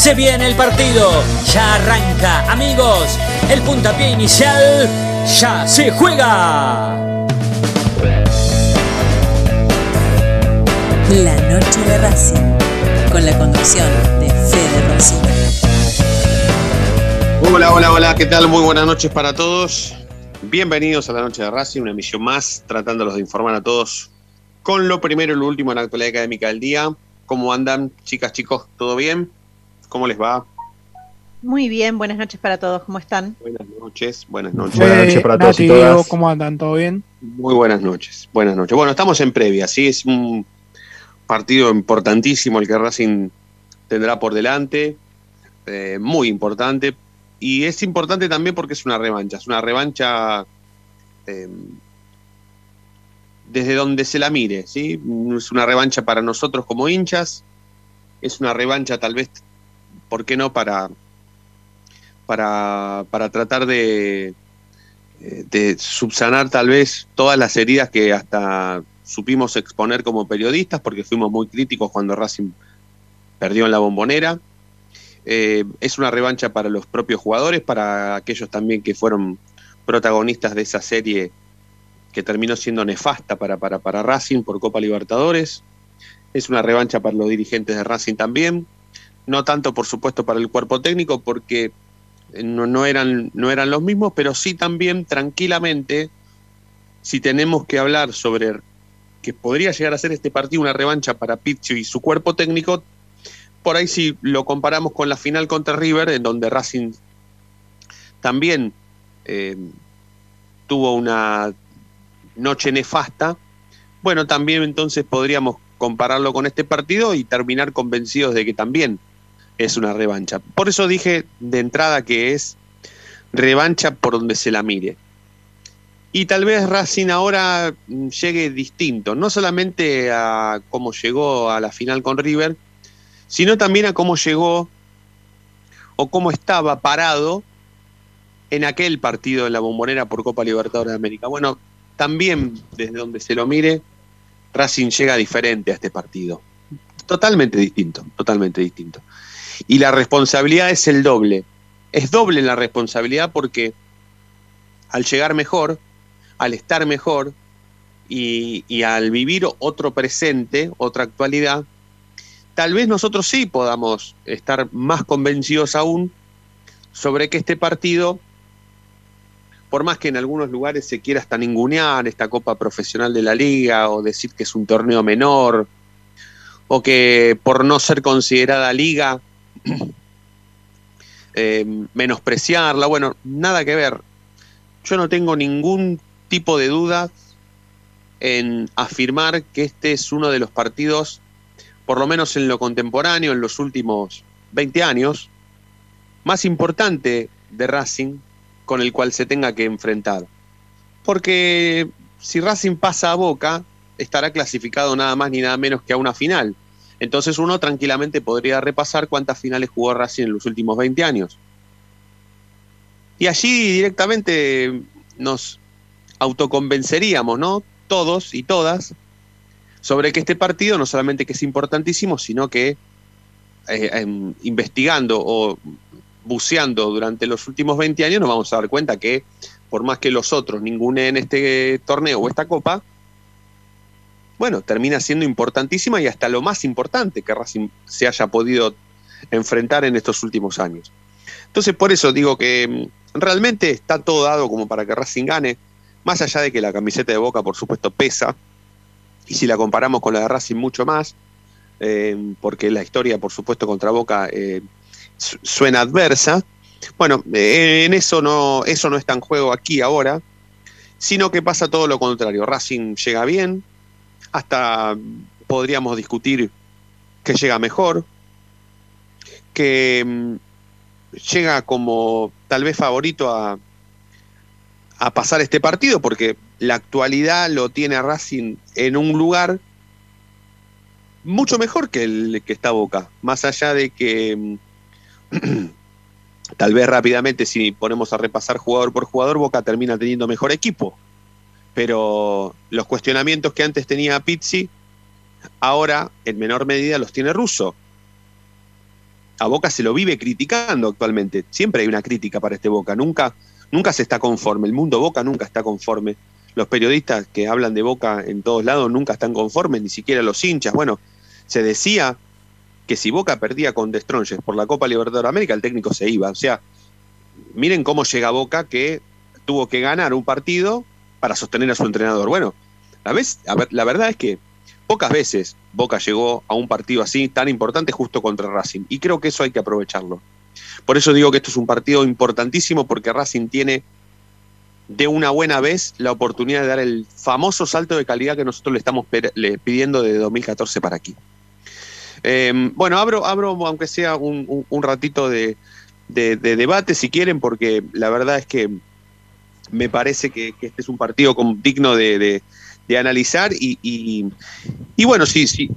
Se viene el partido, ya arranca, amigos. El puntapié inicial ya se juega. La noche de Racing, con la conducción de Fede Rosina. Hola, hola, hola, ¿qué tal? Muy buenas noches para todos. Bienvenidos a la noche de Racing, una emisión más, tratándolos de informar a todos con lo primero y lo último en la actualidad académica del día. ¿Cómo andan, chicas, chicos? ¿Todo bien? ¿Cómo les va? Muy bien, buenas noches para todos, ¿cómo están? Buenas noches, buenas noches. Buenas noches para todos y todas. ¿Cómo andan? ¿Todo bien? Muy buenas noches, buenas noches. Bueno, estamos en previa, sí, es un partido importantísimo el que Racing tendrá por delante, eh, muy importante, y es importante también porque es una revancha, es una revancha eh, desde donde se la mire, ¿sí? Es una revancha para nosotros como hinchas, es una revancha tal vez, ¿por qué no? Para, para, para tratar de, de subsanar tal vez todas las heridas que hasta supimos exponer como periodistas, porque fuimos muy críticos cuando Racing perdió en la bombonera. Eh, es una revancha para los propios jugadores, para aquellos también que fueron protagonistas de esa serie que terminó siendo nefasta para, para, para Racing por Copa Libertadores. Es una revancha para los dirigentes de Racing también. No tanto, por supuesto, para el cuerpo técnico, porque no, no, eran, no eran los mismos, pero sí también tranquilamente, si tenemos que hablar sobre que podría llegar a ser este partido una revancha para Pizzi y su cuerpo técnico, por ahí si lo comparamos con la final contra River, en donde Racing también eh, tuvo una noche nefasta, bueno, también entonces podríamos compararlo con este partido y terminar convencidos de que también es una revancha. Por eso dije de entrada que es revancha por donde se la mire. Y tal vez Racing ahora llegue distinto, no solamente a cómo llegó a la final con River, sino también a cómo llegó o cómo estaba parado en aquel partido en la bombonera por Copa Libertadores de América. Bueno, también desde donde se lo mire, Racing llega diferente a este partido. Totalmente distinto, totalmente distinto. Y la responsabilidad es el doble. Es doble la responsabilidad porque al llegar mejor, al estar mejor y, al vivir otro presente, otra actualidad, tal vez nosotros sí podamos estar más convencidos aún sobre que este partido, por más que en algunos lugares se quiera hasta ningunear esta Copa Profesional de la Liga o decir que es un torneo menor, o que por no ser considerada liga, eh, menospreciarla, bueno, nada que ver. Yo no tengo ningún tipo de dudas en afirmar que este es uno de los partidos, por lo menos en lo contemporáneo, en los últimos 20 años, más importante de Racing con el cual se tenga que enfrentar. Porque si Racing pasa a Boca, estará clasificado nada más ni nada menos que a una final. Entonces uno tranquilamente podría repasar cuántas finales jugó Racing en los últimos 20 años. Y allí directamente nos autoconvenceríamos, ¿no? Todos y todas, sobre que este partido no solamente que es importantísimo, sino que eh, eh, investigando o buceando durante los últimos 20 años nos vamos a dar cuenta que por más que los otros en este torneo o esta copa, bueno, termina siendo importantísima y hasta lo más importante que Racing se haya podido enfrentar en estos últimos años. Entonces, por eso digo que mm, realmente está todo dado como para que Racing gane, más allá de que la camiseta de Boca, por supuesto, pesa, y si la comparamos con la de Racing, mucho más, eh, porque la historia, por supuesto, contra Boca eh, suena adversa. Bueno, eh, en eso no, eso no está en juego aquí ahora, sino que pasa todo lo contrario. Racing llega bien, hasta podríamos discutir que llega mejor, que mm, llega como tal vez favorito a, a pasar este partido, porque la actualidad lo tiene Racing en un lugar mucho mejor que el que está Boca, más allá de que mm, tal vez rápidamente si ponemos a repasar jugador por jugador, Boca termina teniendo mejor equipo, pero los cuestionamientos que antes tenía Pizzi, ahora en menor medida los tiene Russo. A Boca se lo vive criticando actualmente, siempre hay una crítica para este Boca, nunca, nunca se está conforme, el mundo Boca nunca está conforme. Los periodistas que hablan de Boca en todos lados nunca están conformes, ni siquiera los hinchas. Bueno, se decía que si Boca perdía con Destronges por la Copa Libertadores de América, el técnico se iba. O sea, miren cómo llega Boca que tuvo que ganar un partido para sostener a su entrenador. Bueno, la, vez, la verdad es que pocas veces Boca llegó a un partido así tan importante justo contra Racing. Y creo que eso hay que aprovecharlo. Por eso digo que esto es un partido importantísimo porque Racing tiene de una buena vez la oportunidad de dar el famoso salto de calidad que nosotros le estamos pidiendo de 2014 para aquí. Em, bueno, abro, abro, aunque sea un, ratito de, debate, si quieren, porque la verdad es que me parece que, este es un partido digno de, analizar y, bueno, sí, sí,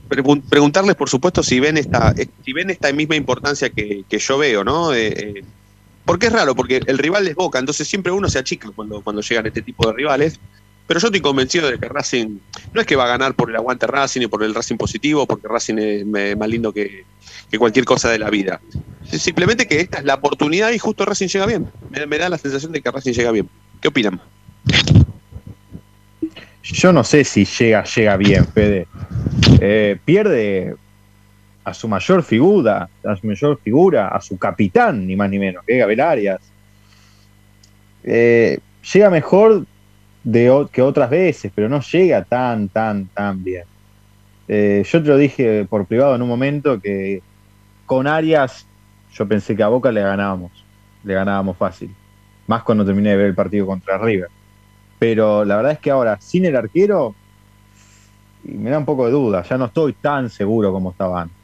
preguntarles, por supuesto, si ven esta, si ven esta misma importancia que, yo veo, ¿no? Eh, porque es raro, porque el rival es Boca, entonces siempre uno se achica cuando, cuando llegan este tipo de rivales. Pero yo estoy convencido de que Racing no es que va a ganar por el aguante Racing y por el Racing positivo, porque Racing es más lindo que, cualquier cosa de la vida. Simplemente que esta es la oportunidad y justo Racing llega bien. Me, da la sensación de que Racing llega bien. ¿Qué opinan? Yo no sé si llega, llega bien, Fede. Eh, pierde a su mayor figura, a su mayor figura, a su capitán, ni más ni menos, que Gabriel Arias. Eh, llega mejor de, que otras veces, pero no llega tan, tan, tan bien. Eh, yo te lo dije por privado en un momento que con Arias yo pensé que a Boca le ganábamos, le ganábamos fácil, más cuando terminé de ver el partido contra River. Pero la verdad es que ahora, sin el arquero, me da un poco de duda, ya no estoy tan seguro como estaba antes.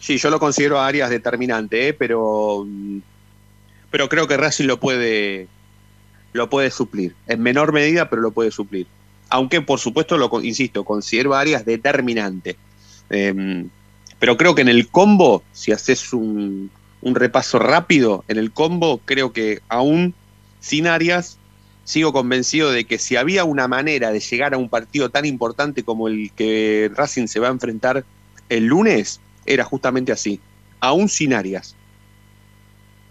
Sí, yo lo considero a Arias determinante, ¿eh? pero pero creo que Racing lo puede, lo puede suplir. En menor medida, pero lo puede suplir. Aunque, por supuesto, lo insisto, considero áreas determinante. Em, pero creo que en el combo, si haces un, un, repaso rápido, en el combo creo que aún sin áreas, sigo convencido de que si había una manera de llegar a un partido tan importante como el que Racing se va a enfrentar el lunes, era justamente así, aún sin áreas.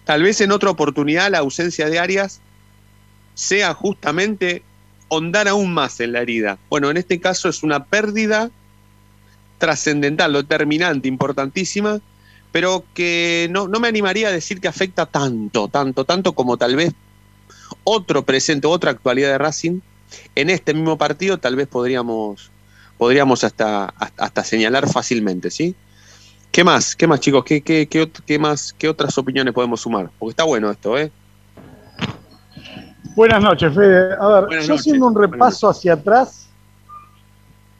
Tal vez en otra oportunidad la ausencia de Arias sea justamente hondar aún más en la herida. Bueno, en este caso es una pérdida trascendental, determinante, importantísima, pero que no, no, me animaría a decir que afecta tanto, tanto, tanto como tal vez otro presente, otra actualidad de Racing. En este mismo partido tal vez podríamos, podríamos hasta, hasta señalar fácilmente, ¿sí? ¿Qué más? ¿Qué más, chicos? ¿Qué, qué, qué, más? ¿Qué otras opiniones podemos sumar? Porque está bueno esto, ¿eh? Buenas noches, Fede. A ver, yo haciendo un repaso hacia atrás,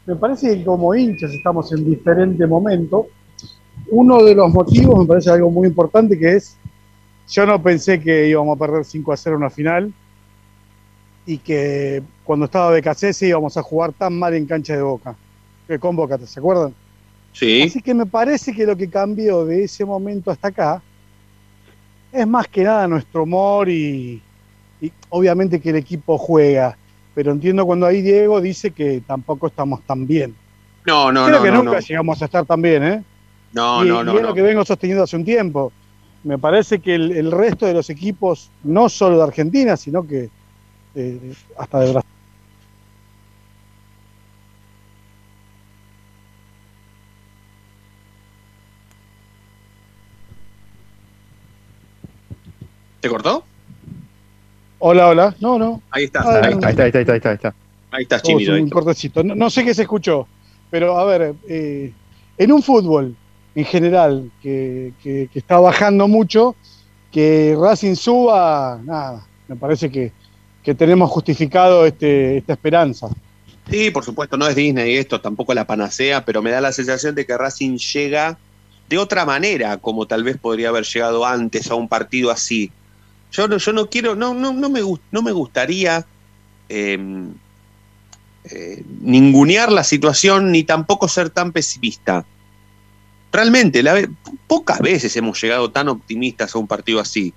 me parece que como hinchas estamos en diferente momento. Uno de los motivos me parece algo muy importante que es, yo no pensé que íbamos a perder 5 a 0 en una final y que cuando estaba de Cacese íbamos a jugar tan mal en cancha de Boca. Que con Boca, ¿se acuerdan? Así que me parece que lo que cambió de ese momento hasta acá es más que nada nuestro humor y, obviamente que el equipo juega. Pero entiendo cuando ahí Diego dice que tampoco estamos tan bien. No, no, Creo no. que nunca llegamos a estar tan bien, ¿eh? No, no, no. Y es lo que vengo sosteniendo hace un tiempo. Me parece que el, resto de los equipos, no solo de Argentina, sino que eh, hasta de Brasil ¿Te cortó? Hola, hola. No, no. Ahí está. Ah, ahí, está, ahí está, ahí está, ahí está. Ahí está, Chimito. un cortecito. No, sé qué se escuchó, pero a ver, eh, en un fútbol en general que, está bajando mucho, que Racing suba, nada, me parece que, tenemos justificado este, esta esperanza. Sí, por supuesto, no es Disney esto, tampoco la panacea, pero me da la sensación de que Racing llega de otra manera, como tal vez podría haber llegado antes a un partido así. Yo no, yo no quiero, no, no, no, me, no me gustaría em, eh, ningunear la situación ni tampoco ser tan pesimista. Realmente, la, pocas veces hemos llegado tan optimistas a un partido así.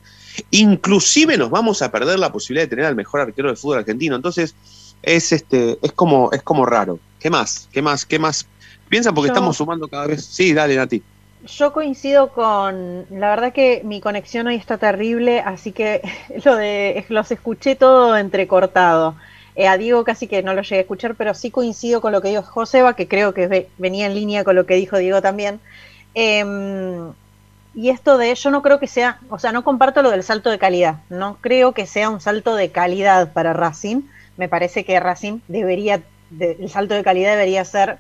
Inclusive nos vamos a perder la posibilidad de tener al mejor arquero del fútbol argentino. Entonces, es este, es como, es como raro. ¿Qué más? ¿Qué más? ¿Qué más? Piensa porque estamos sumando cada vez. Sí, dale, Nati. Yo coincido con, la verdad que mi conexión hoy está terrible, así que lo de los escuché todo entrecortado. Eh, a Diego casi que no lo llegué a escuchar, pero sí coincido con lo que dijo Joseba, que creo que venía en línea con lo que dijo Diego también. Em, y esto de, yo no creo que sea, o sea, no comparto lo del salto de calidad, no creo que sea un salto de calidad para Racing. Me parece que Racing debería, el salto de calidad debería ser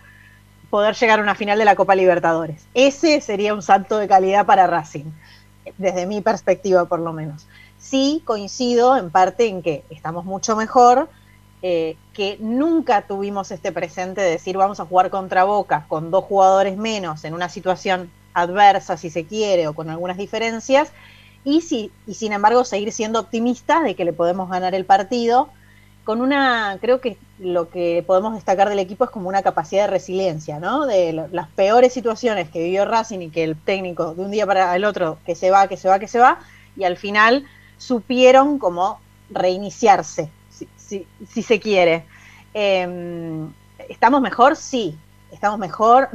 poder llegar a una final de la Copa Libertadores. Ese sería un salto de calidad para Racing, desde mi perspectiva por lo menos. Sí coincido en parte en que estamos mucho mejor, eh, que nunca tuvimos este presente de decir vamos a jugar contra Boca con dos jugadores menos en una situación adversa, si se quiere, o con algunas diferencias, y, si, y sin embargo seguir siendo optimistas de que le podemos ganar el partido con una, creo que lo que podemos destacar del equipo es como una capacidad de resiliencia, ¿no? De las peores situaciones que vivió Racing y que el técnico de un día para el otro, que se va, que se va, que se va, y al final supieron como reiniciarse, si, se quiere. Em, ¿Estamos mejor? Sí, estamos mejor.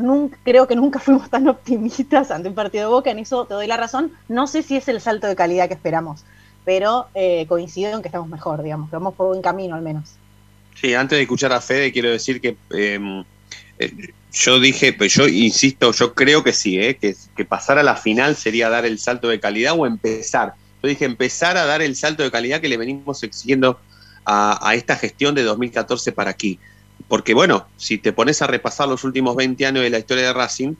Creo que nunca fuimos tan optimistas ante un partido de Boca, en eso te doy la razón. No sé si es el salto de calidad que esperamos pero eh, coincido en que estamos mejor, digamos, que vamos por buen camino al menos. Sí, antes de escuchar a Fede, quiero decir que em, eh, yo dije, pues yo insisto, yo creo que sí, eh, que pasar a la final sería dar el salto de calidad o empezar. Yo dije empezar a dar el salto de calidad que le venimos exigiendo a, esta gestión de 2014 para aquí. Porque bueno, si te pones a repasar los últimos 20 años de la historia de Racing,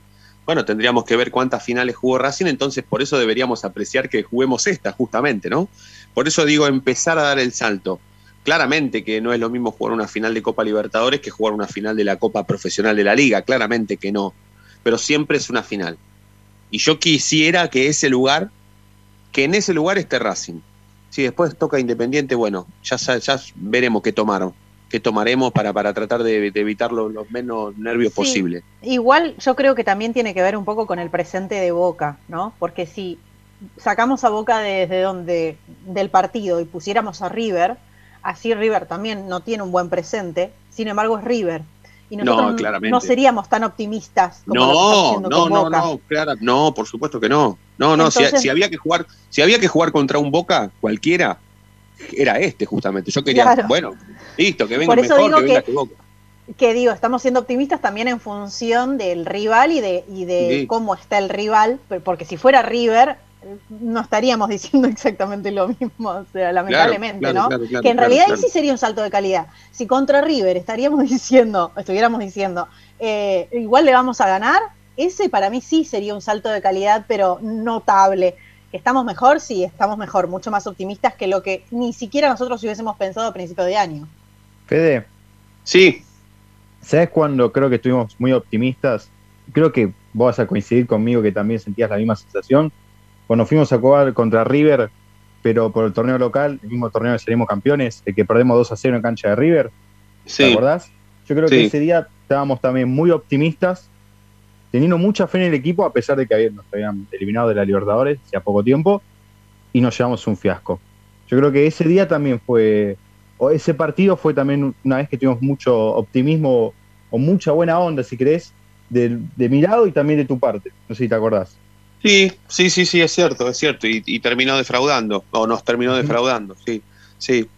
bueno, tendríamos que ver cuántas finales jugó Racing, entonces por eso deberíamos apreciar que juguemos esta, justamente, ¿no? Por eso digo, empezar a dar el salto. Claramente que no es lo mismo jugar una final de Copa Libertadores que jugar una final de la Copa Profesional de la Liga, claramente que no, pero siempre es una final. Y yo quisiera que ese lugar, que en ese lugar esté Racing. Si después toca Independiente, bueno, ya, ya veremos qué tomaron que tomaremos para, para tratar de, evitar los, menos nervios posibles. Igual yo creo que también tiene que ver un poco con el presente de Boca, ¿no? Porque si sacamos a Boca desde donde del partido y pusiéramos a River, así River también no tiene un buen presente, sin embargo es River. Y nosotros no, no seríamos tan optimistas como no, no, no, no, no, claro, no, por supuesto que no. No, no, si, si, había que jugar, si había que jugar contra un Boca cualquiera, era este justamente. Yo quería, bueno, listo, que venga Por eso mejor, digo que, que, digo, estamos siendo optimistas también en función del rival y de, y de cómo está el rival, porque si fuera River, no estaríamos diciendo exactamente lo mismo, o sea, lamentablemente, ¿no? que en realidad sí sería un salto de calidad. Si contra River estaríamos diciendo, estuviéramos diciendo, eh, igual le vamos a ganar, ese para mí sí sería un salto de calidad, pero notable. ¿Estamos mejor? Sí, estamos mejor, mucho más optimistas que lo que ni siquiera nosotros hubiésemos pensado a principio de año. Fede. Sí. ¿Sabes cuando creo que estuvimos muy optimistas? Creo que vos vas a coincidir conmigo que también sentías la misma sensación. Cuando fuimos a jugar contra River, pero por el torneo local, el mismo torneo de salimos campeones, el que perdemos 2 a 0 en cancha de River. Sí. ¿Te acordás? Yo creo que ese día estábamos también muy optimistas teniendo mucha fe en el equipo, a pesar de que nos habían eliminado de la Libertadores hace poco tiempo, y nos llevamos un fiasco. Yo creo que ese día también fue, o ese partido fue también una vez que tuvimos mucho optimismo o mucha buena onda, si crees, de, mi lado y también de tu parte. No sé si te acordás. Sí, sí, sí, sí, es cierto, es cierto. Y, y terminó defraudando, o nos terminó defraudando, sí, sí.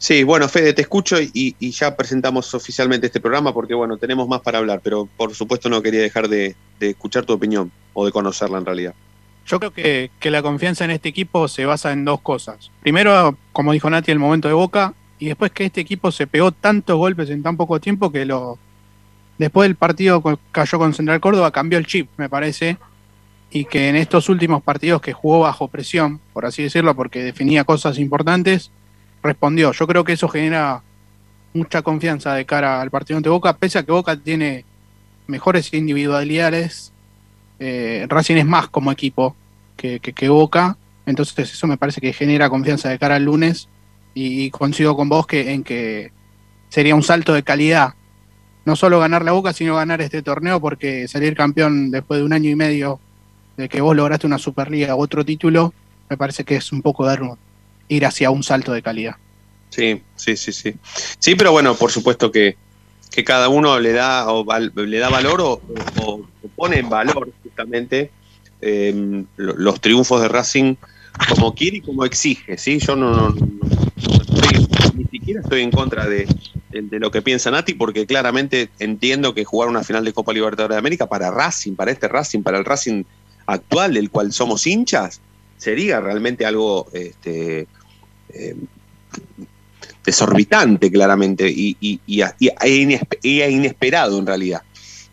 Sí, bueno, Fede, te escucho y, ya presentamos oficialmente este programa porque, bueno, tenemos más para hablar, pero por supuesto no quería dejar de, escuchar tu opinión o de conocerla en realidad. Yo creo que, la confianza en este equipo se basa en dos cosas. Primero, como dijo Nati, el momento de Boca, y después que este equipo se pegó tantos golpes en tan poco tiempo que lo después del partido cayó con Central Córdoba, cambió el chip, me parece, y que en estos últimos partidos que jugó bajo presión, por así decirlo, porque definía cosas importantes, respondió. Yo creo que eso genera mucha confianza de cara al partido ante Boca, pese a que Boca tiene mejores individualidades. Eh, Racing es más como equipo que, que, Boca. Entonces eso me parece que genera confianza de cara al lunes y coincido con vos que en que sería un salto de calidad. No solo ganar la Boca, sino ganar este torneo porque salir campeón después de un año y medio de que vos lograste una Superliga u otro título, me parece que es un poco dar ir hacia un salto de calidad. Sí, sí, sí, sí. Sí, pero bueno, por supuesto que, cada uno le da, le da valor o, pone en valor justamente eh, los triunfos de Racing como quiere y como exige, ¿sí? Yo no, ni siquiera estoy en contra de, lo que piensa Nati, porque claramente entiendo que jugar una final de Copa Libertadores de América para Racing, para este Racing, para el Racing actual del cual somos hinchas, sería realmente algo este, eh, desorbitante, claramente, y, y, e inesperado en realidad.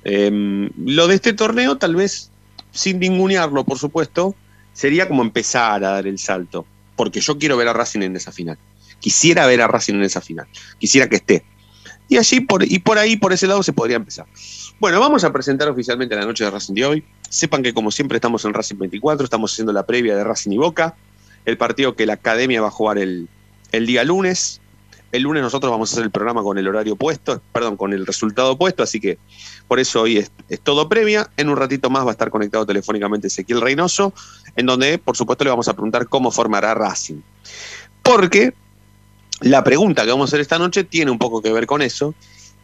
Em, lo de este torneo, tal vez sin ningunearlo, por supuesto, sería como empezar a dar el salto, porque yo quiero ver a Racing en esa final. Quisiera ver a Racing en esa final. Quisiera que esté. Y allí, por, y por ahí, por ese lado, se podría empezar. Bueno, vamos a presentar oficialmente la noche de Racing de hoy. Sepan que, como siempre, estamos en Racing 24, estamos haciendo la previa de Racing y Boca, el partido que la academia va a jugar el, el día lunes. El lunes nosotros vamos a hacer el programa con el horario puesto, perdón, con el resultado puesto, así que por eso hoy es, todo previa. En un ratito más va a estar conectado telefónicamente Ezequiel Reynoso, en donde, por supuesto, le vamos a preguntar cómo formará Racing. Porque la pregunta que vamos a hacer esta noche tiene un poco que ver con eso,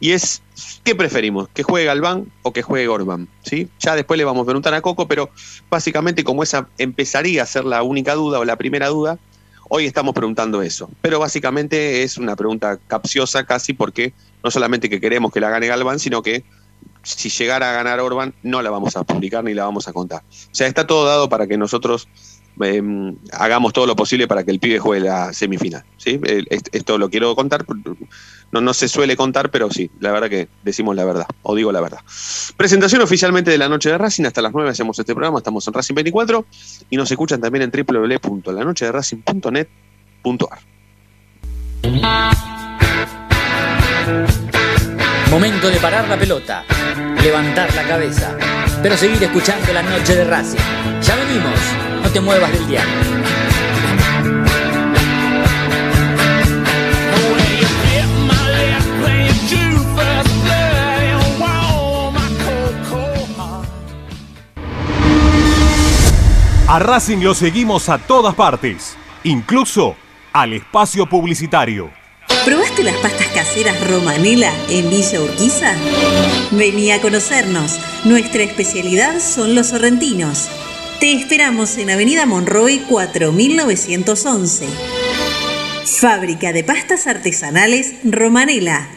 y es, ¿qué preferimos? ¿Que juegue Galván o que juegue Orban? ¿Sí? Ya después le vamos a preguntar a Coco, pero básicamente como esa empezaría a ser la única duda o la primera duda, Hoy estamos preguntando eso, pero básicamente es una pregunta capciosa casi porque no solamente que queremos que la gane Galván, sino que si llegara a ganar Orban no la vamos a publicar ni la vamos a contar. O sea, está todo dado para que nosotros Em, hagamos todo lo posible para que el pibe juegue la semifinal. ¿sí? Esto lo quiero contar, no, no se suele contar, pero sí, la verdad que decimos la verdad, o digo la verdad. Presentación oficialmente de la noche de Racing, hasta las 9 hacemos este programa, estamos en Racing 24 y nos escuchan también en www.lanochederacing.net.ar. Momento de parar la pelota, levantar la cabeza, pero seguir escuchando la noche de Racing. Ya venimos te muevas del diablo. A Racing lo seguimos a todas partes, incluso al espacio publicitario. ¿Probaste las pastas caseras Romanela en Villa Urquiza? Vení a conocernos. Nuestra especialidad son los sorrentinos. Te esperamos en Avenida Monroy 4911. Fábrica de pastas artesanales Romanela.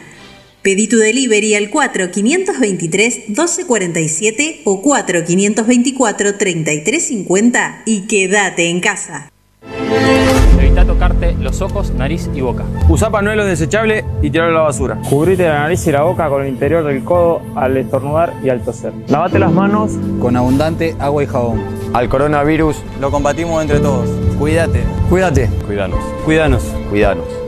Pedí tu delivery al 4523-1247 o 4524-3350 y quédate en casa. Evita tocarte los ojos, nariz y boca. Usa panuelo desechable y tirarlo a la basura. Cubrite la nariz y la boca con el interior del codo al estornudar y al toser. Lavate las manos con abundante agua y jabón. Al coronavirus lo combatimos entre todos. Cuídate. Cuídate. Cuídanos. Cuídanos. Cuídanos.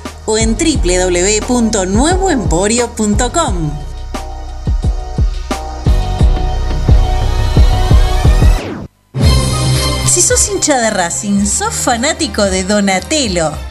o en www.nuevoemporio.com. Si sos hincha de Racing, sos fanático de Donatello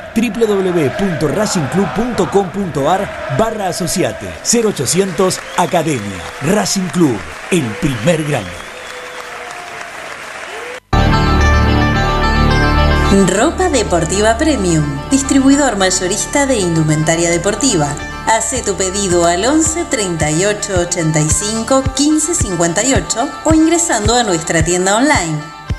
www.racingclub.com.ar barra asociate 0800 Academia Racing Club, el primer grande. Ropa Deportiva Premium, distribuidor mayorista de indumentaria deportiva. Hace tu pedido al 11 38 85 15 58 o ingresando a nuestra tienda online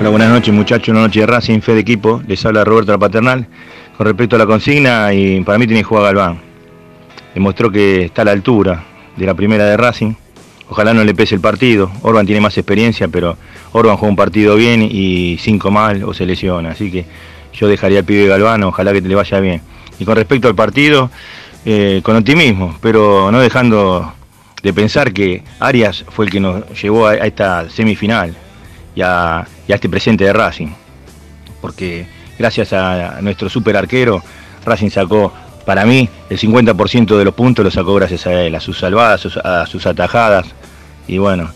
Hola, buenas noches muchachos, una noche de Racing, fe de equipo, les habla Roberto La Paternal. Con respecto a la consigna, y para mí tiene que Galván. Demostró que está a la altura de la primera de Racing. Ojalá no le pese el partido. Orban tiene más experiencia, pero Orban juega un partido bien y cinco mal o se lesiona. Así que yo dejaría al pibe Galván, ojalá que le vaya bien. Y con respecto al partido, eh, con optimismo, pero no dejando de pensar que Arias fue el que nos llevó a esta semifinal y a, este presente de Racing. Porque gracias a nuestro super arquero, Racing sacó, para mí, el 50% de los puntos lo sacó gracias a él, a sus salvadas, a sus atajadas. Y bueno,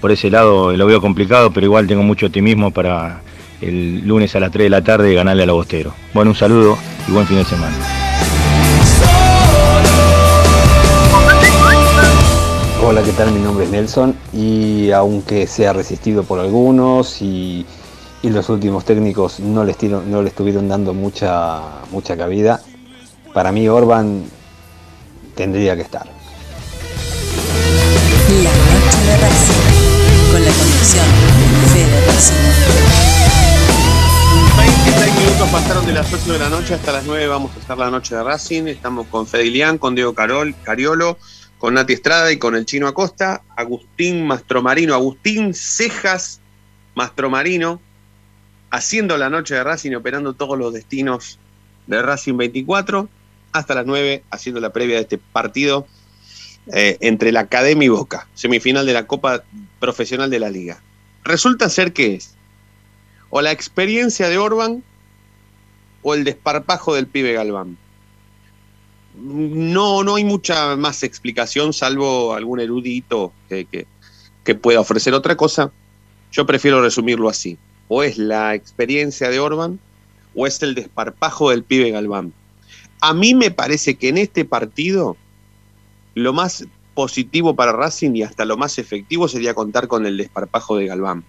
por ese lado lo veo complicado, pero igual tengo mucho optimismo para el lunes a las 3 de la tarde ganarle a los Bostero. Bueno, un saludo y buen fin de semana. Hola, ¿qué tal? Mi nombre es Nelson y aunque sea resistido por algunos y, los últimos técnicos no le, no le estuvieron dando mucha, mucha cabida, para mí Orban tendría que estar. La noche de Racing, con la conducción de Racing. 26 minutos pasaron de las 8 de la noche hasta las 9 vamos a estar la noche de Racing. Estamos con Fedilian, con Diego Carol, Cariolo, con Nati Estrada y con el chino Acosta, Agustín Mastromarino, Agustín Cejas Mastromarino, haciendo la noche de Racing y operando todos los destinos de Racing 24, hasta las 9, haciendo la previa de este partido eh, entre la Academia y Boca, semifinal de la Copa Profesional de la Liga. Resulta ser que es o la experiencia de Orban o el desparpajo del pibe Galván. No, no hay mucha más explicación, salvo algún erudito que, que, pueda ofrecer otra cosa. Yo prefiero resumirlo así. O es la experiencia de Orban o es el desparpajo del pibe Galván. A mí me parece que en este partido lo más positivo para Racing y hasta lo más efectivo sería contar con el desparpajo de Galván.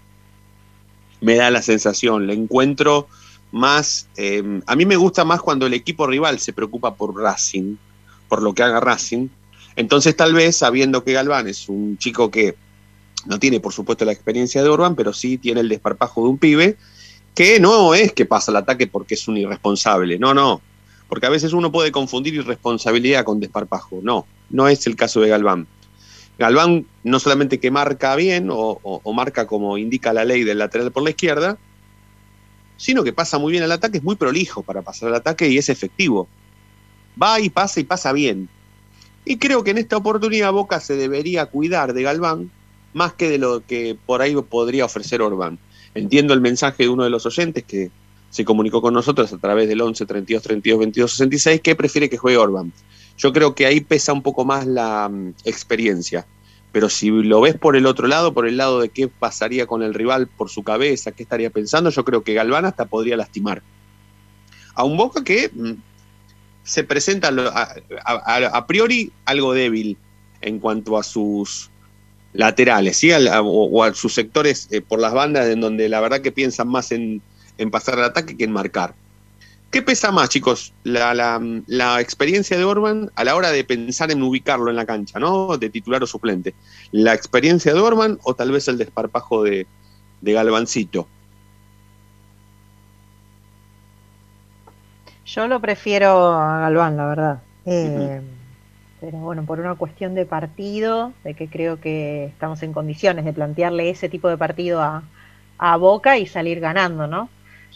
Me da la sensación, le encuentro más, em, a mí me gusta más cuando el equipo rival se preocupa por Racing, por lo que haga Racing. Entonces tal vez, sabiendo que Galván es un chico que no tiene por supuesto la experiencia de Orban, pero sí tiene el desparpajo de un pibe, que no es que pasa el ataque porque es un irresponsable, no, no. Porque a veces uno puede confundir irresponsabilidad con desparpajo. No, no es el caso de Galván. Galván no solamente que marca bien o, marca como indica la ley del lateral por la izquierda, sino que pasa muy bien el ataque, es muy prolijo para pasar el ataque y es efectivo. Va y pasa y pasa bien. Y creo que en esta oportunidad Boca se debería cuidar de Galván más que de lo que por ahí podría ofrecer Orbán. Entiendo el mensaje de uno de los oyentes que se comunicó con nosotros a través del 11 32 32 22 66 que prefiere que juegue Orbán. Yo creo que ahí pesa un poco más la mm, experiencia. Pero si lo ves por el otro lado, por el lado de qué pasaría con el rival por su cabeza, qué estaría pensando, yo creo que Galván hasta podría lastimar. A un Boca que mm, se presenta a, priori algo débil en cuanto a sus laterales, ¿sí? o, a sus sectores eh, por las bandas en donde la verdad que piensan más en, en pasar el ataque que en marcar. ¿Qué pesa más, chicos? La, experiencia de Orban a la hora de pensar en ubicarlo en la cancha, ¿no? De titular o suplente. ¿La experiencia de Orban o tal vez el desparpajo de, Galvancito? Yo lo prefiero a Galván, la verdad. Eh, pero bueno, por una cuestión de partido, de que creo que estamos en condiciones de plantearle ese tipo de partido a, a Boca y salir ganando, ¿no?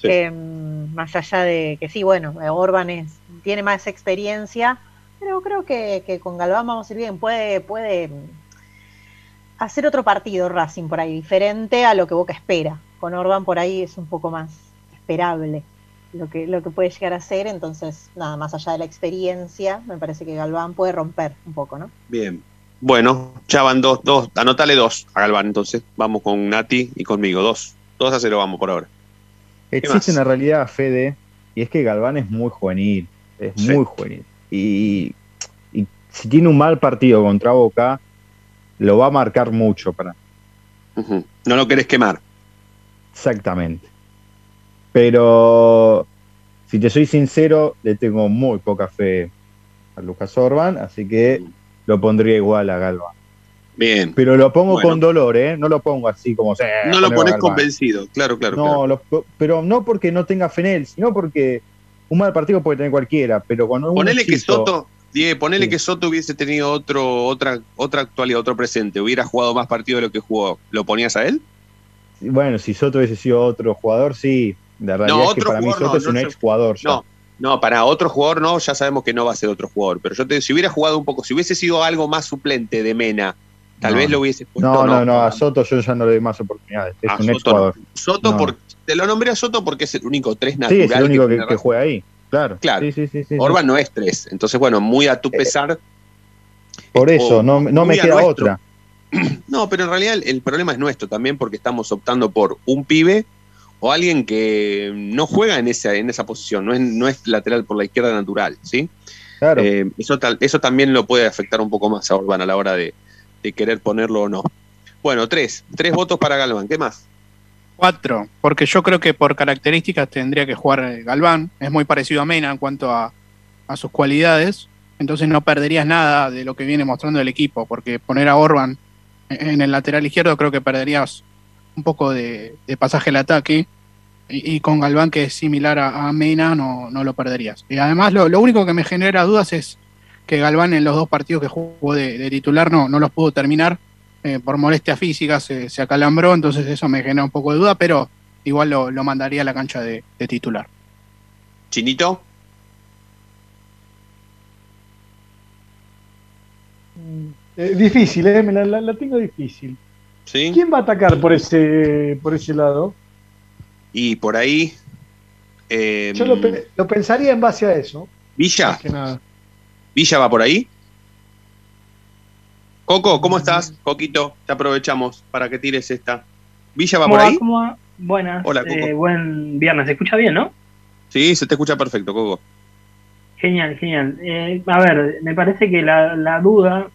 Em, más allá de que sí, bueno, Orban tiene más experiencia, pero creo que, con Galván vamos a ir bien. Puede, puede hacer otro partido Racing por ahí, diferente a lo que Boca espera. Con Orban por ahí es un poco más esperable lo que, lo que puede llegar a ser, entonces, nada, más allá de la experiencia, me parece que Galván puede romper un poco, ¿no? Bien. Bueno, ya van dos, dos, anótale dos a Galván, entonces, vamos con Nati y conmigo, dos, dos a cero vamos por ahora. Existe una realidad, Fede, y es que Galván es muy juvenil, es muy juvenil. Y, si tiene un mal partido contra Boca, lo va a marcar mucho para. No lo querés quemar. Exactamente. Pero si te soy sincero, le tengo muy poca fe a Lucas Orban, así que lo pondría igual a Galván. Bien. Pero lo pongo con dolor, ¿eh? No lo pongo así como... no lo pones convencido, claro, claro. No, pero no porque no tenga Fenel, sino porque un mal partido puede tener cualquiera, pero cuando Ponele que Soto, Diego, ponele que Soto hubiese tenido otro, otra, otra actualidad, otro presente, hubiera jugado más partido de lo que jugó, ¿lo ponías a él? Bueno, si Soto hubiese sido otro jugador, sí. La realidad es que para mí Soto es un ex jugador. No, no, para otro jugador no, ya sabemos que no va a ser otro jugador. Pero yo te si hubiera jugado un poco, si hubiese sido algo más suplente de Mena, Tal vez lo hubiese puesto. No, no, no, a Soto yo ya no le doy más oportunidades. Es un ex jugador. Soto, te lo nombré a Soto porque es el único tres natural. Sí, es el único que, juega ahí. Claro. Claro. Sí, sí, sí, Orban no es tres. Entonces, bueno, muy a tu eh, pesar. Por eso, no, no me queda otra. No, pero en realidad el, problema es nuestro también porque estamos optando por un pibe o alguien que no juega en esa, en esa posición, no es, no es lateral por la izquierda natural, ¿sí? Claro. Eh, eso, eso también lo puede afectar un poco más a Orban a la hora de, de querer ponerlo o no. Bueno, tres, tres votos para Galván, ¿qué más? Cuatro, porque yo creo que por características tendría que jugar eh, Galván, es muy parecido a Mena en cuanto a, sus cualidades, entonces no perderías nada de lo que viene mostrando el equipo, porque poner a Orban en el lateral izquierdo creo que perderías un poco de, pasaje al ataque, y, con Galván que es similar a, Mena no, no, lo perderías. Y además lo, lo único que me genera dudas es que Galván en los dos partidos que jugó de, titular no, no los pudo terminar eh, por molestia física, se, acalambró, entonces eso me genera un poco de duda, pero igual lo, mandaría a la cancha de, titular. Chinito. Eh, difícil, eh, la, tengo difícil. ¿Sí? ¿Quién va a atacar por ese, por ese lado? Y por ahí. Yo lo, lo, pensaría en base a eso. Villa. que nada. ¿Villa va por ahí? Coco, ¿cómo estás? Coquito, te aprovechamos para que tires esta. ¿Villa va por ahí? ¿Cómo Buenas. Hola, Coco. Eh, buen viernes. ¿Se escucha bien, no? Sí, se te escucha perfecto, Coco. Genial, genial. Eh, a ver, me parece que la, duda,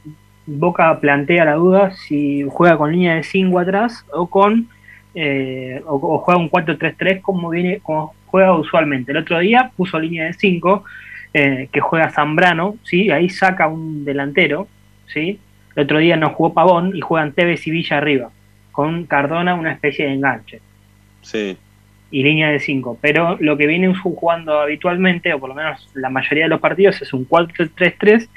Boca plantea la duda si juega con línea de 5 atrás o con eh, o, juega un 4-3-3 como viene como juega usualmente. El otro día puso línea de 5 eh, que juega Zambrano, ¿sí? ahí saca un delantero, ¿sí? el otro día no jugó Pavón y juegan Tevez y Villa arriba, con Cardona una especie de enganche. Sí. y línea de 5. Pero lo que vienen jugando habitualmente, o por lo menos la mayoría de los partidos, es un 4-3-3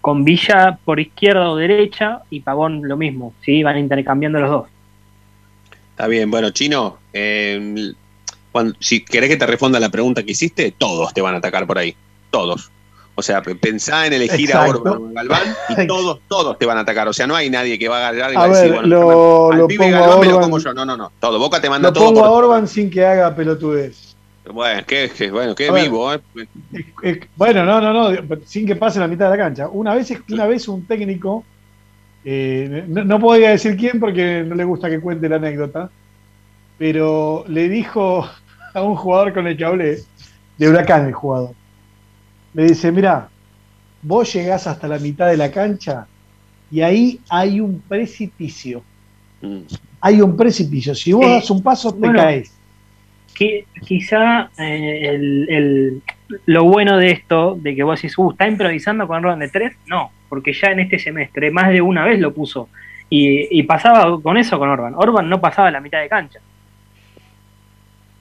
con Villa por izquierda o derecha y Pavón lo mismo. ¿sí? Van intercambiando los dos. Está bien, bueno, Chino, eh, si querés que te responda la pregunta que hiciste, todos te van a atacar por ahí. Todos. O sea, pensá en elegir a Orban o Galván y todos, todos te van a atacar. O sea, no hay nadie que va a agarrar y va a decir, bueno, lo, lo pongo Galván me lo como yo. No, no, no. Todo. Boca te manda lo todo. Lo pongo a Orban sin que haga pelotudez. Bueno, qué, bueno, qué vivo, ¿eh? Bueno, no, no, no, sin que pase la mitad de la cancha. Una vez, una vez un técnico, eh, no, no podía decir quién porque no le gusta que cuente la anécdota, pero le dijo a un jugador con el que hablé, de Huracán el jugador, me dice, mira, vos llegás hasta la mitad de la cancha y ahí hay un precipicio. Mm. Hay un precipicio. Si vos das un paso, te caes. Que, quizá eh, lo bueno de esto, de que vos decís, uh, ¿está improvisando con Orban de tres? No, porque ya en este semestre más de una vez lo puso. Y, pasaba con eso con Orban. Orban no pasaba la mitad de cancha.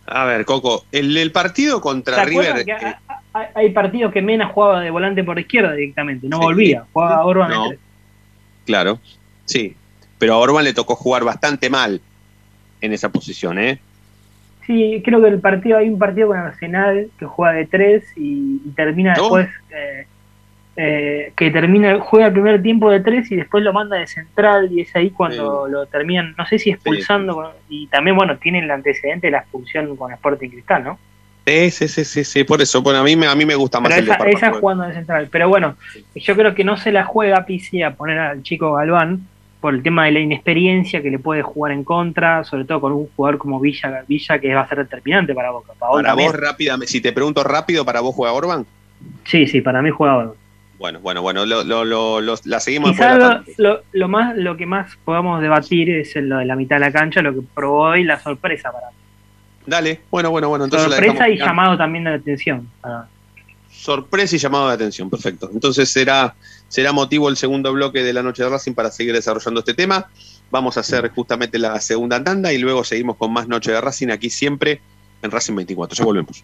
A ver, Coco, el, partido contra River hay partidos que Mena jugaba de volante por izquierda directamente, no volvía, jugaba a Orban no. Claro, sí, pero a Orban le tocó jugar bastante mal en esa posición, ¿eh? Sí, creo que el partido, hay un partido con Arsenal que juega de tres y, termina después, eh, eh, que termina, juega el primer tiempo de tres y después lo manda de central y es ahí cuando lo terminan, no sé si expulsando, y también, bueno, tiene el antecedente de la expulsión con Sporting Cristal, ¿no? Sí, sí, sí, sí, por eso. Bueno, a mí, a mí me gusta más el esa, de esa jugando de central. Pero bueno, yo creo que no se la juega Pizzi a poner al chico Galván por el tema de la inexperiencia que le puede jugar en contra, sobre todo con un jugador como Villa, Villa que va a ser determinante para Boca. Para, vos, rápidamente, si te pregunto rápido, ¿para vos juega Orban? Sí, sí, para mí juega Orban. Bueno, bueno, bueno, lo, lo, lo, la seguimos. Quizá lo, lo, más, lo que más podamos debatir es lo de la mitad de la cancha, lo que probó hoy la sorpresa para mí. Dale, bueno, bueno, bueno. Entonces Sorpresa y llamado también de atención. Sorpresa y llamado de atención, perfecto. Entonces será, será motivo el segundo bloque de la noche de Racing para seguir desarrollando este tema. Vamos a hacer justamente la segunda tanda y luego seguimos con más Noche de Racing aquí siempre en Racing 24. Ya volvemos.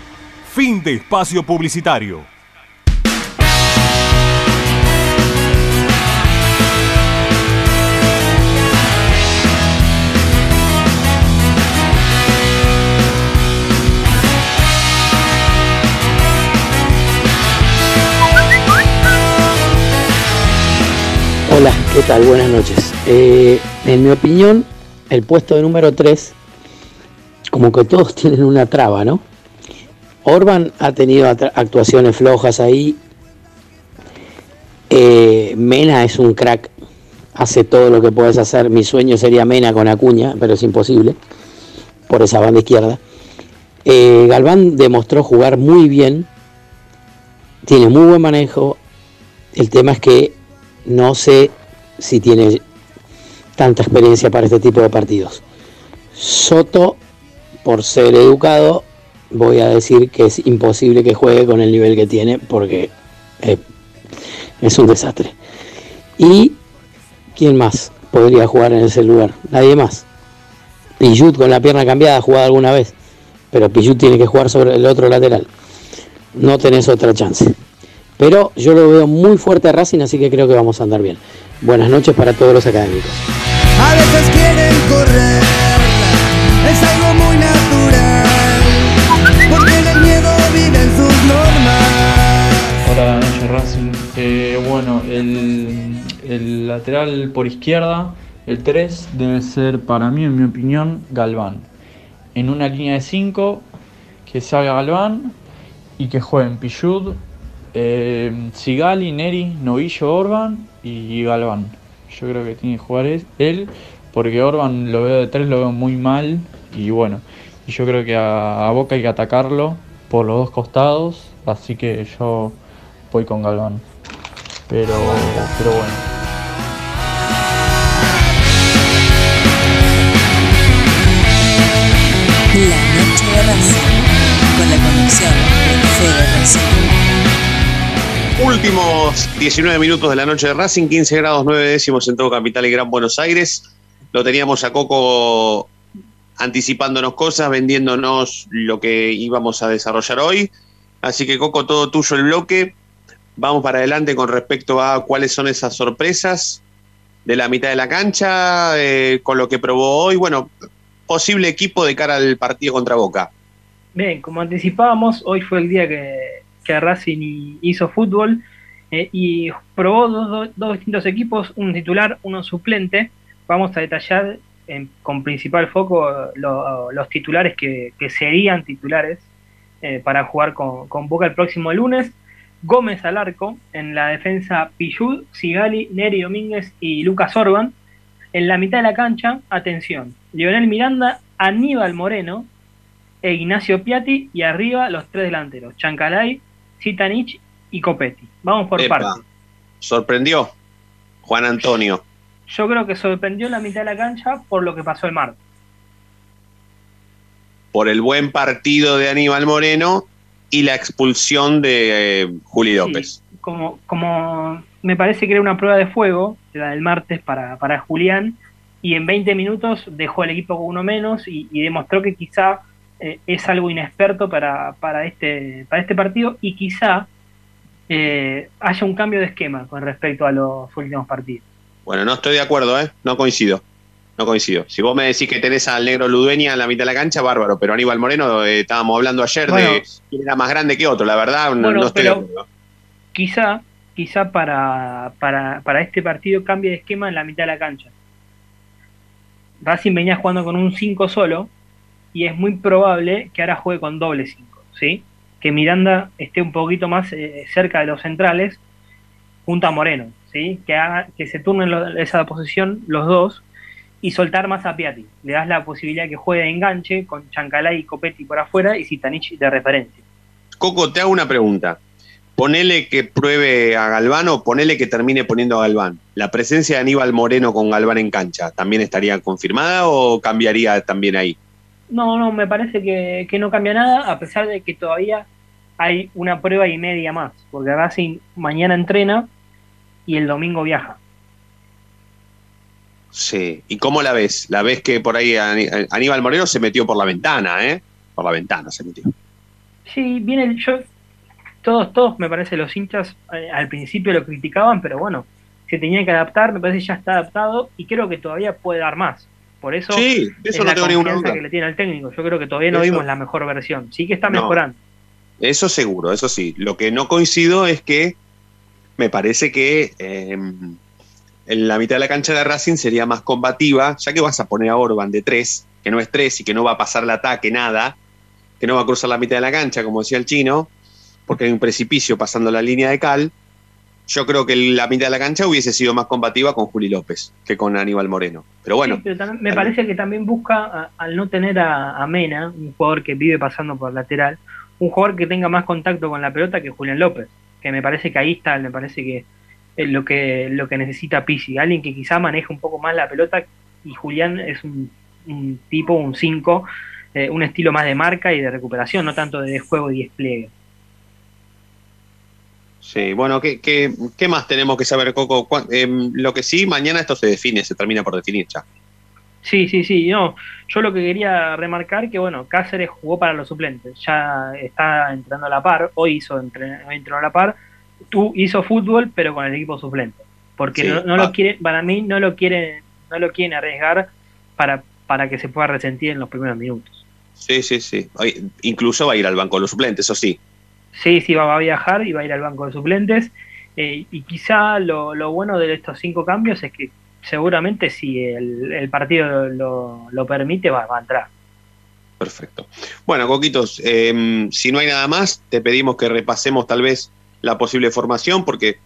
Fin de espacio publicitario. Hola, ¿qué tal? Buenas noches. Eh, en mi opinión, el puesto de número 3, como que todos tienen una traba, ¿no? Orban ha tenido actuaciones flojas ahí. Eh, Mena es un crack, hace todo lo que puedes hacer. Mi sueño sería Mena con Acuña, pero es imposible por esa banda izquierda. Eh, Galván demostró jugar muy bien, tiene muy buen manejo. El tema es que no sé si tiene tanta experiencia para este tipo de partidos. Soto, por ser educado, voy a decir que es imposible que juegue con el nivel que tiene porque eh, es un desastre. ¿Y quién más podría jugar en ese lugar? Nadie más. Pijut con la pierna cambiada ha jugado alguna vez, pero Pijut tiene que jugar sobre el otro lateral. No tenés otra chance. Pero yo lo veo muy fuerte a Racing, así que creo que vamos a andar bien. Buenas noches para todos los académicos. A veces quieren correr, es algo Eh, bueno, el, lateral por izquierda, el 3, debe ser para mí, en mi opinión, Galván. En una línea de 5, que salga Galván y que jueguen Pichud, eh, Sigali, Neri, Novillo, Orban y Galván. Yo creo que tiene que jugar él, porque Orban lo veo de tres, lo veo muy mal. Y bueno, yo creo que a, Boca hay que atacarlo por los dos costados. Así que yo voy con Galván. Pero, pero bueno. La noche de Racing, con la conducción de Fede Racing. Últimos 19 minutos de la noche de Racing, 15 grados 9 décimos en todo Capital y Gran Buenos Aires. Lo teníamos a Coco anticipándonos cosas, vendiéndonos lo que íbamos a desarrollar hoy. Así que Coco, todo tuyo el bloque. Vamos para adelante con respecto a cuáles son esas sorpresas de la mitad de la cancha, eh, con lo que probó hoy. Bueno, posible equipo de cara al partido contra Boca. Bien, como anticipábamos, hoy fue el día que Racing hizo fútbol eh, y probó dos, distintos equipos, un titular, uno suplente. Vamos a detallar con principal foco los titulares que, serían titulares eh, para jugar con, Boca el próximo lunes. Gómez al arco, en la defensa Pillud, Sigali, Neri Domínguez y Lucas Orban. En la mitad de la cancha, atención, Lionel Miranda, Aníbal Moreno e Ignacio Piatti y arriba los tres delanteros, Chancalay, Zitanich y Copetti. Vamos por partes. Sorprendió Juan Antonio. Yo creo que sorprendió la mitad de la cancha por lo que pasó el martes. Por el buen partido de Aníbal Moreno y la expulsión de eh, Juli López. como, como me parece que era una prueba de fuego, la del martes para, para Julián, y en 20 minutos dejó el equipo con uno menos y, demostró que quizá eh, es algo inexperto para, para, este, para este partido y quizá eh, haya un cambio de esquema con respecto a los últimos partidos. Bueno, no estoy de acuerdo, ¿eh? No coincido. No coincido. Si vos me decís que tenés al negro Ludueña en la mitad de la cancha, bárbaro. Pero Aníbal Moreno, eh, estábamos hablando ayer de que era más grande que otro. La verdad, no, estoy de acuerdo. Quizá, quizá para, para, para este partido cambie de esquema en la mitad de la cancha. Racing venía jugando con un 5 solo y es muy probable que ahora juegue con doble 5, ¿sí? Que Miranda esté un poquito más eh, cerca de los centrales junto a Moreno, ¿sí? Que, haga, que se turnen esa posición los dos y soltar más a Piatti. Le das la posibilidad que juegue de enganche con Chancalay y Copetti por afuera y Zitanich de referencia. Coco, te hago una pregunta. Ponele que pruebe a Galván o ponele que termine poniendo a Galván. ¿La presencia de Aníbal Moreno con Galván en cancha también estaría confirmada o cambiaría también ahí? No, no, me parece que, que no cambia nada, a pesar de que todavía hay una prueba y media más, porque Racing mañana entrena y el domingo viaja. Sí, ¿y cómo la ves? ¿La ves que por ahí Aníbal Moreno se metió por la ventana, eh? Por la ventana se metió. Sí, viene yo todos todos me parece los hinchas eh, al principio lo criticaban, pero bueno, se tenía que adaptar, me parece que ya está adaptado y creo que todavía puede dar más. Por eso, sí, eso no tengo ninguna duda. que le tiene al técnico. Yo creo que todavía no vimos la mejor versión. Sí que está mejorando. Eso seguro, eso sí. Lo que no coincido es que me parece que eh, en la mitad de la cancha de Racing sería más combativa, ya que vas a poner a Orban de tres, que no es tres y que no va a pasar el ataque, nada, que no va a cruzar la mitad de la cancha, como decía el chino, porque hay un precipicio pasando la línea de cal. Yo creo que la mitad de la cancha hubiese sido más combativa con Juli López que con Aníbal Moreno. Pero bueno. me parece que también busca, al no tener a, Mena, un jugador que vive pasando por lateral, un jugador que tenga más contacto con la pelota que Julián López. Que me parece que ahí está, me parece que lo que, lo que necesita Pisi. Alguien que quizá maneje un poco más la pelota y Julián es un, tipo, un 5, eh, un estilo más de marca y de recuperación, no tanto de juego y despliegue. Sí, bueno, ¿qué, qué, qué más tenemos que saber, Coco? Em, lo que sí, mañana esto se define, se termina por definir ya. Sí, sí, sí. No, yo lo que quería remarcar que, bueno, Cáceres jugó para los suplentes. Ya está entrando a la par, hoy hizo entró a la par tú hizo fútbol, pero con el equipo suplente. Porque no, lo quiere, para mí no lo quieren, no lo quieren arriesgar para, para que se pueda resentir en los primeros minutos. Sí, sí, sí. Incluso va a ir al banco de los suplentes, eso sí. Sí, sí, va, a viajar y va a ir al banco de suplentes. Eh, y quizá lo, lo, bueno de estos cinco cambios es que seguramente si el, partido lo, lo permite va, a entrar. Perfecto. Bueno, Coquitos, em, si no hay nada más, te pedimos que repasemos tal vez la posible formación porque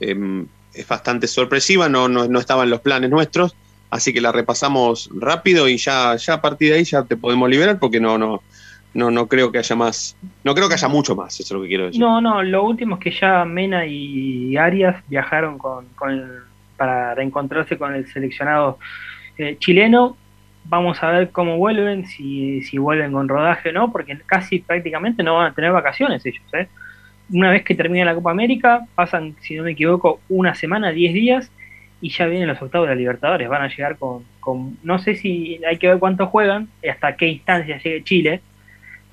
em, es bastante sorpresiva, no, no, estaba en los planes nuestros, así que la repasamos rápido y ya, ya a partir de ahí ya te podemos liberar porque no, no, no, no creo que haya más, no creo que haya mucho más, eso es lo que quiero decir. No, no, lo último es que ya Mena y Arias viajaron con, para reencontrarse con el seleccionado eh, chileno. Vamos a ver cómo vuelven, si, si vuelven con rodaje o no, porque casi prácticamente no van a tener vacaciones ellos, ¿eh? Una vez que termina la Copa América, pasan, si no me equivoco, una semana, 10 días, y ya vienen los octavos de la Libertadores. Van a llegar con, con, no sé si hay que ver cuánto juegan, hasta qué instancia llegue Chile,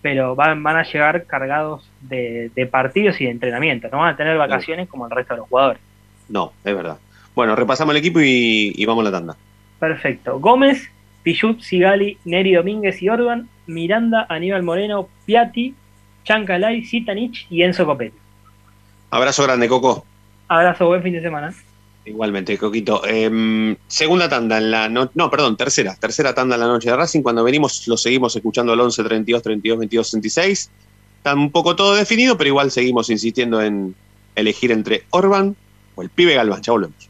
pero van, van a llegar cargados de, partidos y de entrenamiento. No van a tener vacaciones como el resto de los jugadores. No, es verdad. Bueno, repasamos el equipo y, y vamos a la tanda. Perfecto. Gómez, Pichut, Sigali, Neri Domínguez y Orban, Miranda, Aníbal Moreno, Piatti, Chancalay, Zitanich y Enzo Copetti. Abrazo grande, Coco. Abrazo, buen fin de semana. Igualmente, Coquito. Em, segunda tanda en la noche, no, perdón, tercera, tercera tanda en la noche de Racing. Cuando venimos lo seguimos escuchando al 11 32 32 22 66. Está un poco todo definido, pero igual seguimos insistiendo en elegir entre Orban o el pibe Galván. Ya volvemos.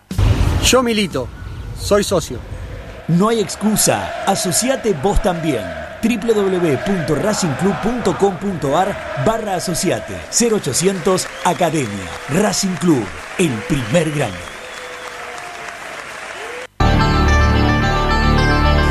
Yo milito, soy socio. No hay excusa, asociate vos también. www.racingclub.com.ar barra asociate 0800 Academia Racing Club, el primer grande.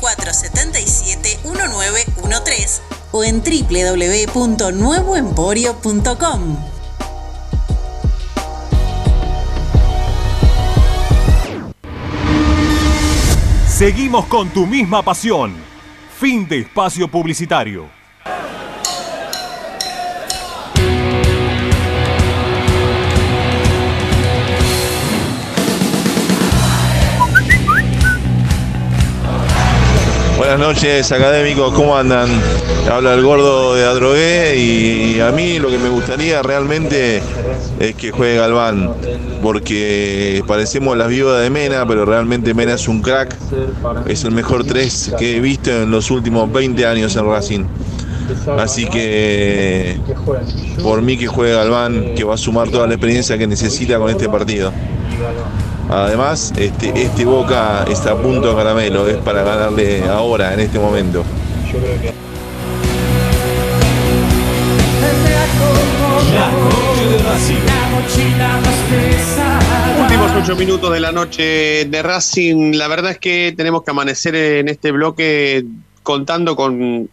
54 77 1913 o en www.nuevoemporio.com. Seguimos con tu misma pasión. Fin de espacio publicitario. Buenas noches académicos, ¿cómo andan? Habla el gordo de Adrogué y a mí lo que me gustaría realmente es que juegue Galván, porque parecemos las viudas de Mena, pero realmente Mena es un crack, es el mejor 3 que he visto en los últimos 20 años en Racing. Así que por mí que juegue Galván, que va a sumar toda la experiencia que necesita con este partido. Además, este, este Boca está a punto de caramelo, es para ganarle ahora, en este momento. Yo creo que... Últimos ocho minutos de la noche de Racing. La verdad es que tenemos que amanecer en este bloque contando con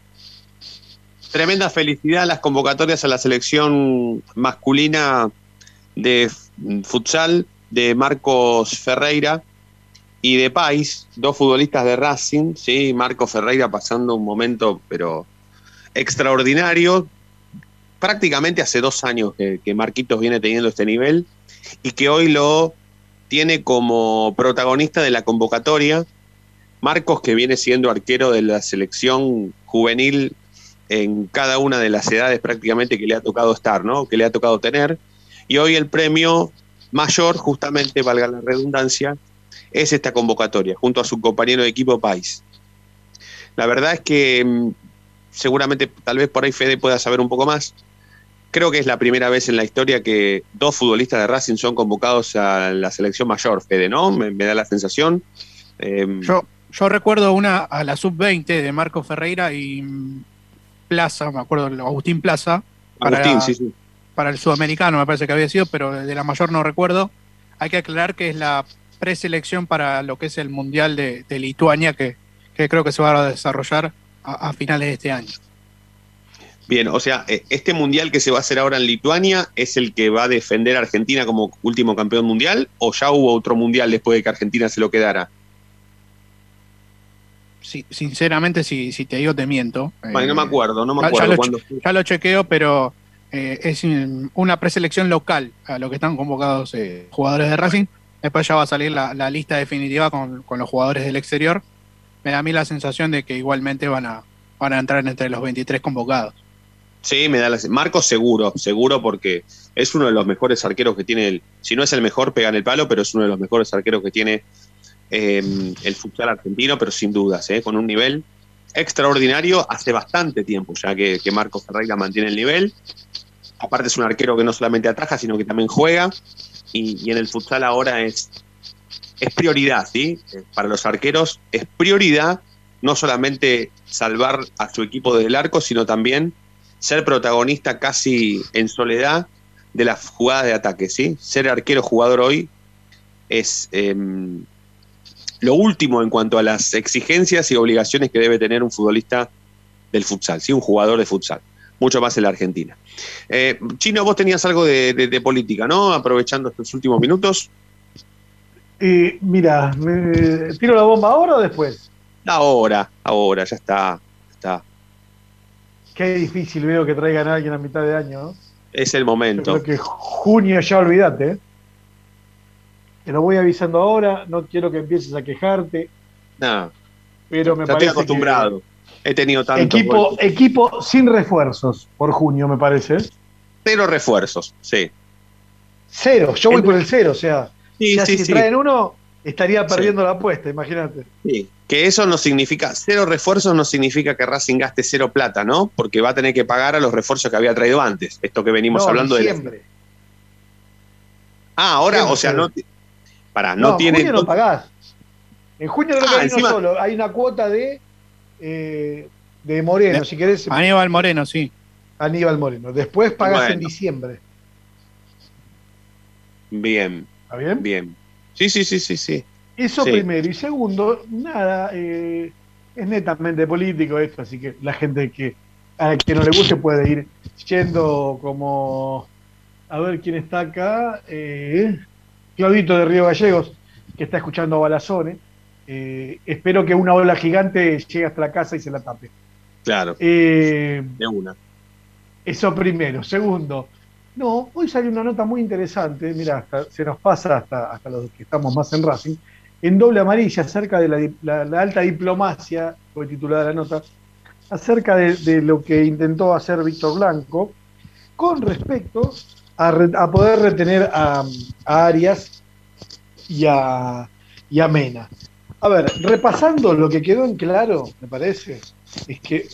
tremenda felicidad las convocatorias a la selección masculina de futsal de Marcos Ferreira y de Pais, dos futbolistas de Racing, sí, Marcos Ferreira pasando un momento pero extraordinario, prácticamente hace dos años que, que Marquitos viene teniendo este nivel y que hoy lo tiene como protagonista de la convocatoria. Marcos, que viene siendo arquero de la selección juvenil en cada una de las edades prácticamente que le ha tocado estar, ¿no? Que le ha tocado tener. Y hoy el premio mayor, justamente, valga la redundancia, es esta convocatoria, junto a su compañero de equipo Pais. La verdad es que mm, seguramente, tal vez por ahí Fede pueda saber un poco más. Creo que es la primera vez en la historia que dos futbolistas de Racing son convocados a la selección mayor, Fede, ¿no? Me, da la sensación. Em, yo, yo recuerdo una a la sub-20 de Marco Ferreira y Plaza, me acuerdo, Agustín Plaza. Agustín, sí, sí para el sudamericano, me parece que había sido, pero de la mayor no recuerdo. Hay que aclarar que es la preselección para lo que es el Mundial de, Lituania, que, creo que se va a desarrollar a, finales de este año. Bien, o sea, eh, este mundial que se va a hacer ahora en Lituania es el que va a defender a Argentina como último campeón mundial o ya hubo otro mundial después de que Argentina se lo quedara? Sí, sinceramente, si, si te digo, te miento. no me acuerdo, no me acuerdo. ya lo chequeo, pero eh, es una preselección local a lo que están convocados eh, jugadores de Racing. Después ya va a salir la, lista definitiva con, los jugadores del exterior. Me da a mí la sensación de que igualmente van a, van a entrar entre los 23 convocados. Sí, me da la Marcos seguro, seguro porque es uno de los mejores arqueros que tiene el, si no es el mejor, pega en el palo, pero es uno de los mejores arqueros que tiene em, el futsal argentino, pero sin dudas, eh, con un nivel extraordinario hace bastante tiempo ya que Marcos Ferreira mantiene el nivel aparte es un arquero que no solamente ataja, sino que también juega. Y, en el futsal ahora es, es prioridad, ¿sí? Eh, para los arqueros es prioridad no solamente salvar a su equipo del arco, sino también ser protagonista casi en soledad de las jugadas de ataque, ¿sí? Ser arquero jugador hoy es em, lo último en cuanto a las exigencias y obligaciones que debe tener un futbolista del futsal, ¿sí? Un jugador de futsal mucho más en la Argentina. Eh, Chino, vos tenías algo de, política, ¿no? Aprovechando estos últimos minutos. Eh, mira, ¿tiro la bomba ahora o después? Ahora, ahora, ya está, está. Qué difícil veo que traigan a alguien a mitad de año, ¿no? Es el momento. creo que junio ya olvídate. ¿eh? Te lo voy avisando ahora, no quiero que empieces a quejarte. No. Pero me ya parece estoy acostumbrado. He tenido tanto. Equipo, equipo sin refuerzos por junio, me parece. Cero refuerzos, sí. Cero, yo voy por el cero, o sea, si traen uno, estaría perdiendo la apuesta, imagínate. Sí, que eso no significa, cero refuerzos no significa que Racing gaste cero plata, ¿no? Porque va a tener que pagar a los refuerzos que había traído antes, esto que venimos hablando de... Ah, ahora, o sea, no... Para, no, no tiene... En junio no pagás. En junio creo que ah, solo, hay una cuota de eh, de Moreno, si querés. Aníbal Moreno, sí. Aníbal Moreno. Después pagas en diciembre. Bien. ¿Está bien? Bien. Sí, sí, sí, sí, sí. Eso primero. Y segundo, nada, eh, es netamente político esto, así que la gente que a quien no le guste puede ir yendo como a ver quién está acá. Eh, Claudito de Río Gallegos, que está escuchando Balazone. Eh, espero que una ola gigante llegue hasta la casa y se la tape. Claro. Eh, de una. Eso primero. Segundo, no, hoy salió una nota muy interesante, mira, se nos pasa hasta, hasta los que estamos más en Racing, en doble amarilla acerca de la, alta diplomacia, fue titulada la nota, acerca de, lo que intentó hacer Víctor Blanco con respecto a, poder retener a, Arias y a, y a Mena. A ver, repasando lo que quedó en claro, me parece, es que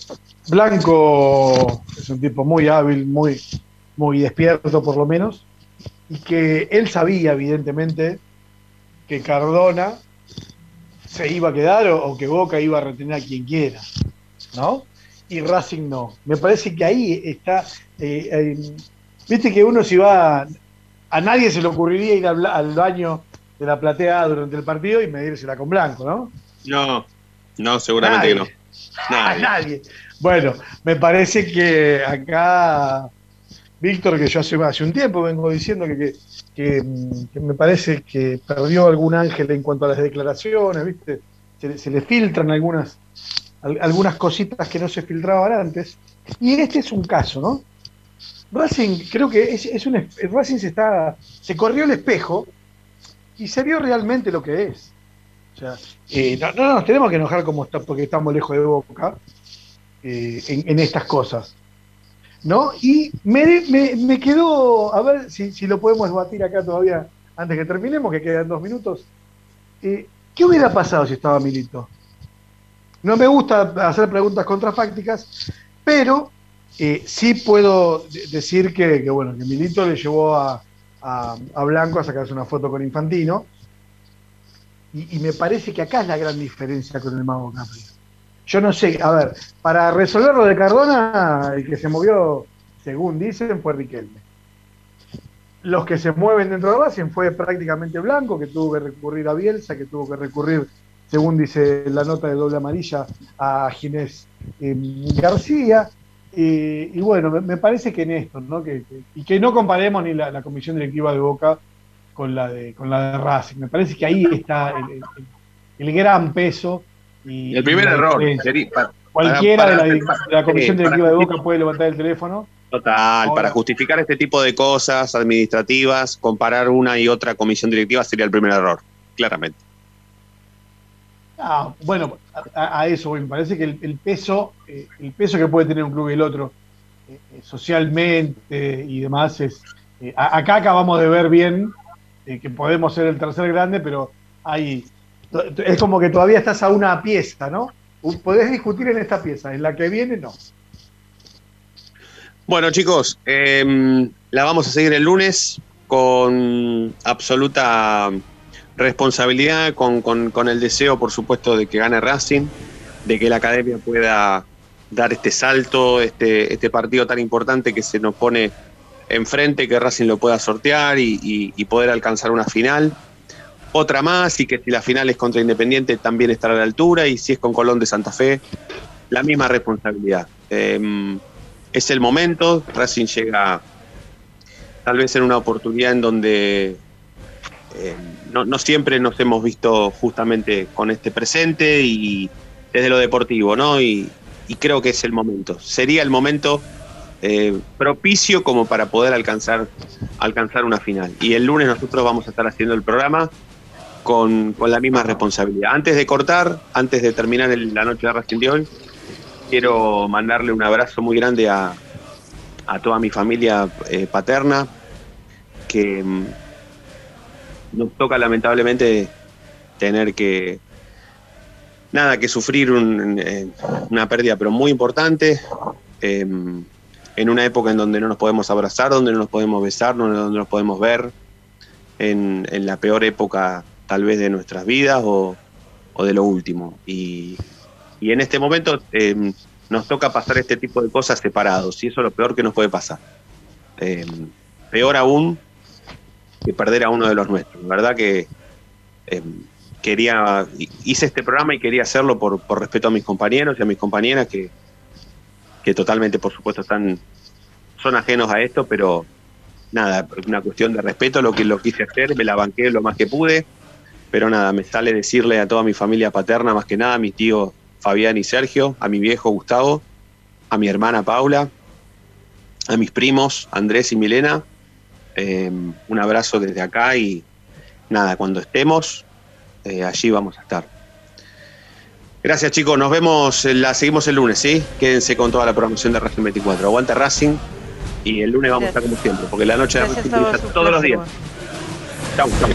Blanco es un tipo muy hábil, muy, muy despierto por lo menos, y que él sabía, evidentemente, que Cardona se iba a quedar o, que Boca iba a retener a quien quiera, ¿no? Y Racing no. Me parece que ahí está. Eh, viste que uno si va. A nadie se le ocurriría ir al, baño de la platea durante el partido y medírsela con blanco, ¿no? No, no, seguramente que no. Nadie. nadie. Bueno, me parece que acá, Víctor, que yo hace, hace un tiempo vengo diciendo que, que, me parece que perdió algún ángel en cuanto a las declaraciones, ¿viste? Se, le filtran algunas, algunas cositas que no se filtraban antes. Y este es un caso, ¿no? Racing, creo que es, es un, Racing se está, se corrió el espejo y se vio realmente lo que es. O sea, eh, no, no, nos tenemos que enojar como está, porque estamos lejos de Boca eh, en, estas cosas. ¿No? Y me, me, quedó, a ver si, si, lo podemos debatir acá todavía antes que terminemos, que quedan dos minutos. Eh, ¿Qué hubiera pasado si estaba Milito? No me gusta hacer preguntas contrafácticas, pero sí puedo decir que, bueno, que Milito le llevó a, a, Blanco a sacarse una foto con Infantino. Y, me parece que acá es la gran diferencia con el Mago Capri. Yo no sé, a ver, para resolver lo de Cardona, el que se movió, según dicen, fue Riquelme. Los que se mueven dentro de Racing fue prácticamente Blanco, que tuvo que recurrir a Bielsa, que tuvo que recurrir, según dice la nota de doble amarilla, a Ginés eh, García. Y bueno, me, parece que en esto, ¿no? Que, y que no comparemos ni la comisión directiva de Boca con la de, con la de Racing. Me parece que ahí está el, gran peso. Y, el primer error. cualquiera de, la, comisión directiva de Boca puede levantar el teléfono. Total, para justificar este tipo de cosas administrativas, comparar una y otra comisión directiva sería el primer error, claramente. Ah, bueno, a, eso me parece que el, peso, eh, el peso que puede tener un club y el otro, eh, eh, socialmente y demás, es acá acabamos de ver bien que podemos ser el tercer grande, pero hay, es como que todavía estás a una pieza, ¿no? Podés discutir en esta pieza, en la que viene no. Bueno chicos, em, la vamos a seguir el lunes con absoluta responsabilidad, con, con, el deseo, por supuesto, de que gane Racing, de que la academia pueda dar este salto, este, este partido tan importante que se nos pone enfrente, que Racing lo pueda sortear y, poder alcanzar una final. Otra más y que si la final es contra Independiente también estará a la altura y si es con Colón de Santa Fe, la misma responsabilidad. Em, es el momento, Racing llega tal vez en una oportunidad en donde em, no, siempre nos hemos visto justamente con este presente y desde lo deportivo, ¿no? y creo que es el momento. Sería el momento eh, propicio como para poder alcanzar, alcanzar una final. Y el lunes nosotros vamos a estar haciendo el programa con, la misma responsabilidad. Antes de cortar, antes de terminar la noche de Racing de hoy, quiero mandarle un abrazo muy grande a, toda mi familia eh, paterna, que mm, nos toca lamentablemente tener que, nada, que sufrir eh, una pérdida, pero muy importante en una época en donde no nos podemos abrazar, donde no nos podemos besar, donde no nos podemos ver, en, la peor época tal vez de nuestras vidas o, de lo último. Y, en este momento em, nos toca pasar este tipo de cosas separados y eso es lo peor que nos puede pasar. Em, peor aún que perder a uno de los nuestros. La verdad que em, quería, hice este programa y quería hacerlo por, por respeto a mis compañeros y a mis compañeras que, que totalmente, por supuesto, están, son ajenos a esto, pero nada, una cuestión de respeto, lo que lo quise hacer, me la banqué lo más que pude, pero nada, me sale decirle a toda mi familia paterna, más que nada, a mi tío Fabián y Sergio, a mi viejo Gustavo, a mi hermana Paula, a mis primos Andrés y Milena, Em, un abrazo desde acá y nada, cuando estemos, eh, allí vamos a estar. Gracias chicos, nos vemos, eh, la seguimos el lunes, ¿sí? Quédense con toda la programación de Racing 24. Aguanta Racing y el lunes vamos a estar como siempre, porque la noche de Racing está todos los días. Chau, chau.